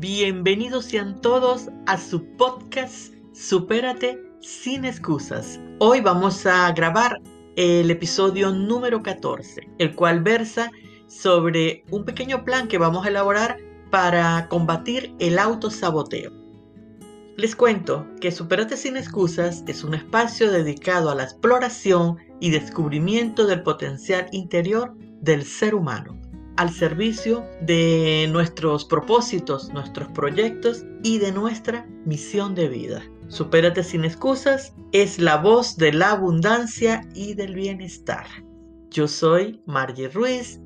Bienvenidos sean todos a su podcast Supérate sin excusas. Hoy vamos a grabar el episodio número 14, el cual versa sobre un pequeño plan que vamos a elaborar para combatir el autosaboteo. Les cuento que Superate sin excusas es un espacio dedicado a la exploración y descubrimiento del potencial interior del ser humano, al servicio de nuestros propósitos, nuestros proyectos y de nuestra misión de vida. Supérate sin excusas es la voz de la abundancia y del bienestar. Yo soy Margie Ruiz,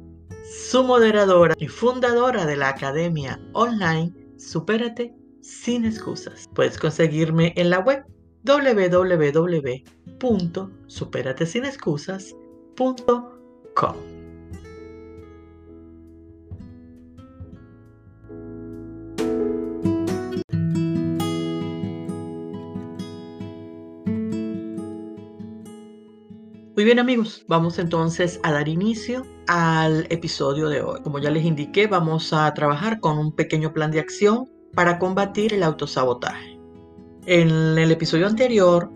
su moderadora y fundadora de la academia online Supérate sin excusas. Puedes conseguirme en la web www.superatesinescusas.com. Muy bien amigos, vamos entonces a dar inicio al episodio de hoy. Como ya les indiqué, vamos a trabajar con un pequeño plan de acción para combatir el autosabotaje. En el episodio anterior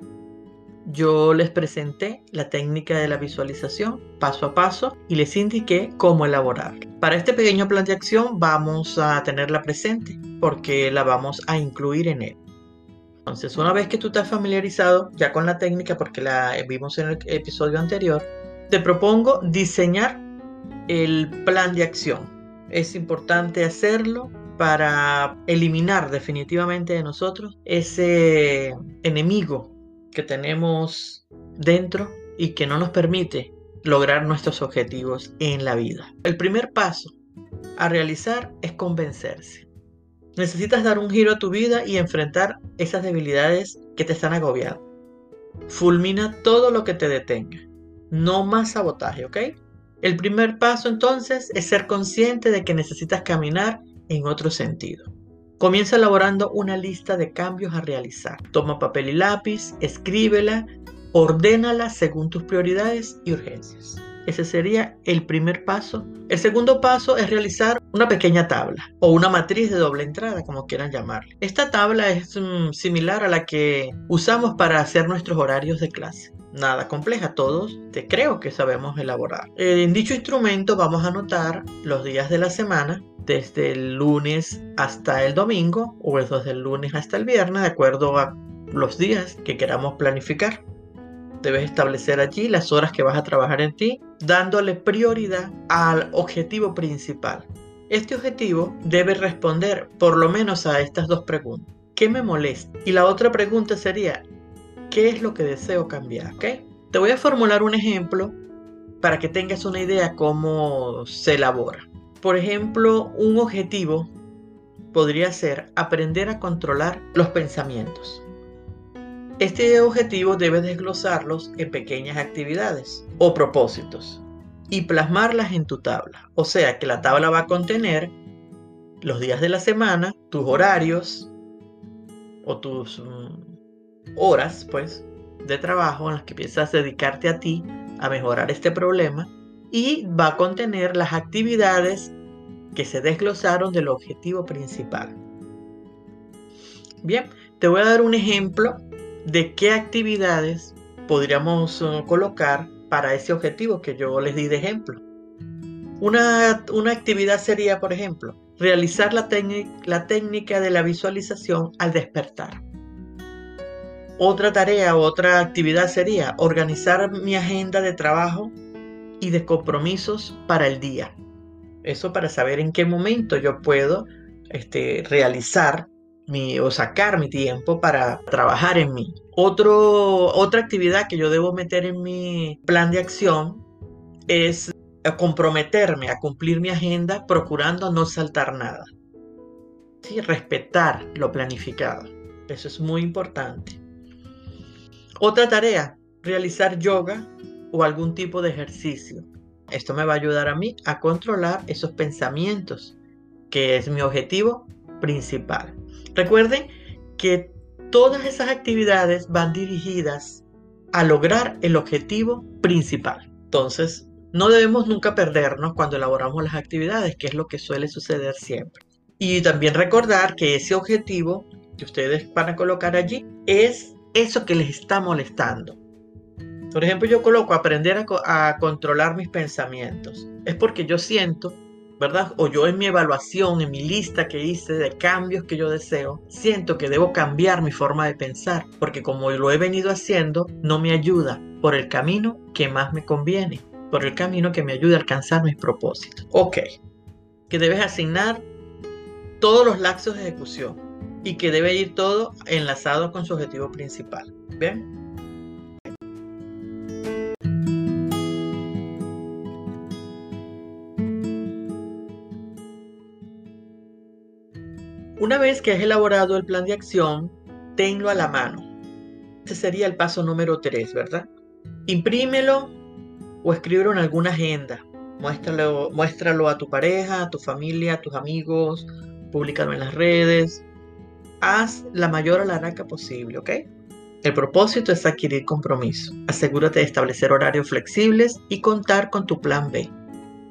yo les presenté la técnica de la visualización paso a paso y les indiqué cómo elaborarla. Para este pequeño plan de acción vamos a tenerla presente porque la vamos a incluir en él. Entonces, una vez que tú estás familiarizado ya con la técnica, porque la vimos en el episodio anterior, te propongo diseñar el plan de acción. Es importante hacerlo para eliminar definitivamente de nosotros ese enemigo que tenemos dentro y que no nos permite lograr nuestros objetivos en la vida. El primer paso a realizar es convencerse. Necesitas dar un giro a tu vida y enfrentar esas debilidades que te están agobiando. Fulmina todo lo que te detenga. No más sabotaje, ¿ok? El primer paso entonces es ser consciente de que necesitas caminar en otro sentido. Comienza elaborando una lista de cambios a realizar. Toma papel y lápiz, escríbela, ordénala según tus prioridades y urgencias. Ese sería el primer paso. El segundo paso es realizar una pequeña tabla o una matriz de doble entrada, como quieran llamarle. Esta tabla es mm, similar a la que usamos para hacer nuestros horarios de clase. Nada compleja, todos te creo que sabemos elaborar. En dicho instrumento vamos a anotar los días de la semana, desde el lunes hasta el domingo o desde el lunes hasta el viernes, de acuerdo a los días que queramos planificar. Debes establecer allí las horas que vas a trabajar en ti, dándole prioridad al objetivo principal. Este objetivo debe responder por lo menos a estas dos preguntas. ¿Qué me molesta? Y la otra pregunta sería, ¿qué es lo que deseo cambiar? Te voy a formular un ejemplo para que tengas una idea cómo se elabora. Por ejemplo, un objetivo podría ser aprender a controlar los pensamientos. Este objetivo debes desglosarlos en pequeñas actividades o propósitos y plasmarlas en tu tabla. O sea que la tabla va a contener los días de la semana, tus horarios o tus mm, horas, pues, de trabajo en las que piensas dedicarte a ti a mejorar este problema y va a contener las actividades que se desglosaron del objetivo principal. Bien, te voy a dar un ejemplo de qué actividades podríamos uh, colocar para ese objetivo que yo les di de ejemplo. Una, una actividad sería, por ejemplo, realizar la, la técnica de la visualización al despertar. Otra tarea, otra actividad sería organizar mi agenda de trabajo y de compromisos para el día. Eso para saber en qué momento yo puedo este, realizar o sacar mi tiempo para trabajar en mí. Otro, otra actividad que yo debo meter en mi plan de acción es comprometerme a cumplir mi agenda procurando no saltar nada. ¿Sí? Respetar lo planificado. Eso es muy importante. Otra tarea, realizar yoga o algún tipo de ejercicio. Esto me va a ayudar a mí a controlar esos pensamientos, que es mi objetivo principal. Recuerden que todas esas actividades van dirigidas a lograr el objetivo principal. Entonces, no debemos nunca perdernos cuando elaboramos las actividades, que es lo que suele suceder siempre. Y también recordar que ese objetivo que ustedes van a colocar allí es eso que les está molestando. Por ejemplo, yo coloco aprender a, controlar mis pensamientos. Es porque yo siento, ¿verdad? O yo en mi evaluación, en mi lista que hice de cambios que yo deseo, siento que debo cambiar mi forma de pensar, porque como lo he venido haciendo, no me ayuda por el camino que más me conviene, por el camino que me ayude a alcanzar mis propósitos. Ok, que debes asignar todos los lapsos de ejecución y que debe ir todo enlazado con su objetivo principal. ¿Bien? Una vez que has elaborado el plan de acción, tenlo a la mano. Ese sería el paso número 3, ¿verdad? Imprímelo o escríbelo en alguna agenda. Muéstralo, muéstralo a tu pareja, a tu familia, a tus amigos, públicalo en las redes. Haz la mayor alaraca posible, ¿ok? El propósito es adquirir compromiso. Asegúrate de establecer horarios flexibles y contar con tu plan B.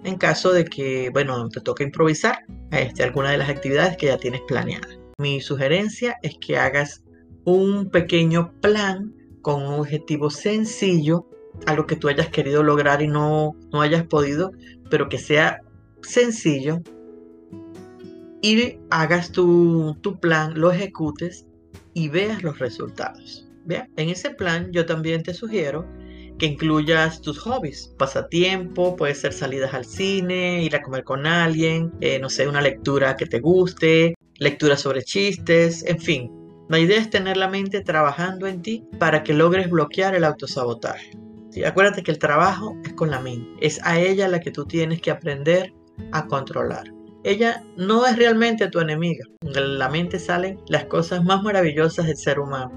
En caso de que, bueno, te toque improvisar este, alguna de las actividades que ya tienes planeadas. Mi sugerencia es que hagas un pequeño plan con un objetivo sencillo, algo que tú hayas querido lograr y no, no hayas podido, pero que sea sencillo, y hagas tu, plan, lo ejecutes y veas los resultados. ¿Vea? En ese plan yo también te sugiero que incluyas tus hobbies, pasatiempo, puede ser salidas al cine, ir a comer con alguien, eh, no sé, una lectura que te guste, lectura sobre chistes, en fin. La idea es tener la mente trabajando en ti para que logres bloquear el autosabotaje. ¿Sí? Acuérdate que el trabajo es con la mente, es a ella la que tú tienes que aprender a controlar ella no es realmente tu enemiga. De la mente salen las cosas más maravillosas del ser humano.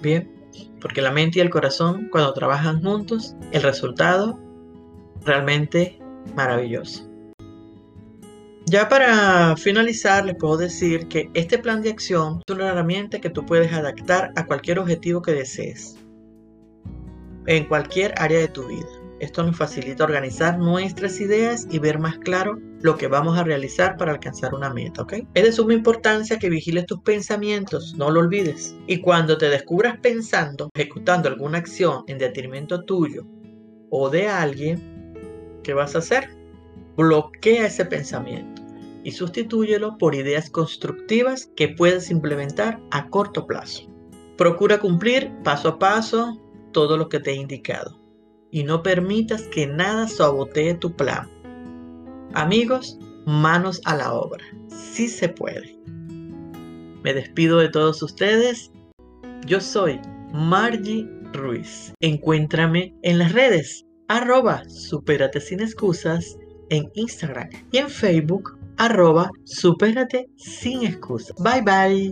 Bien, porque la mente y el corazón cuando trabajan juntos, el resultado realmente maravilloso. Ya para finalizar, les puedo decir que este plan de acción es una herramienta que tú puedes adaptar a cualquier objetivo que desees, en cualquier área de tu vida. Esto nos facilita organizar nuestras ideas y ver más claro lo que vamos a realizar para alcanzar una meta, ¿ok? Es de suma importancia que vigiles tus pensamientos, no lo olvides. Y cuando te descubras pensando, ejecutando alguna acción en detrimento tuyo o de alguien, ¿qué vas a hacer? Bloquea ese pensamiento y sustitúyelo por ideas constructivas que puedas implementar a corto plazo. Procura cumplir paso a paso todo lo que te he indicado y no permitas que nada sabotee tu plan. Amigos, manos a la obra. Sí se puede. Me despido de todos ustedes. Yo soy Margie Ruiz. Encuéntrame en las redes arroba supérate sin excusas en Instagram y en Facebook arroba supérate sin excusas. Bye bye.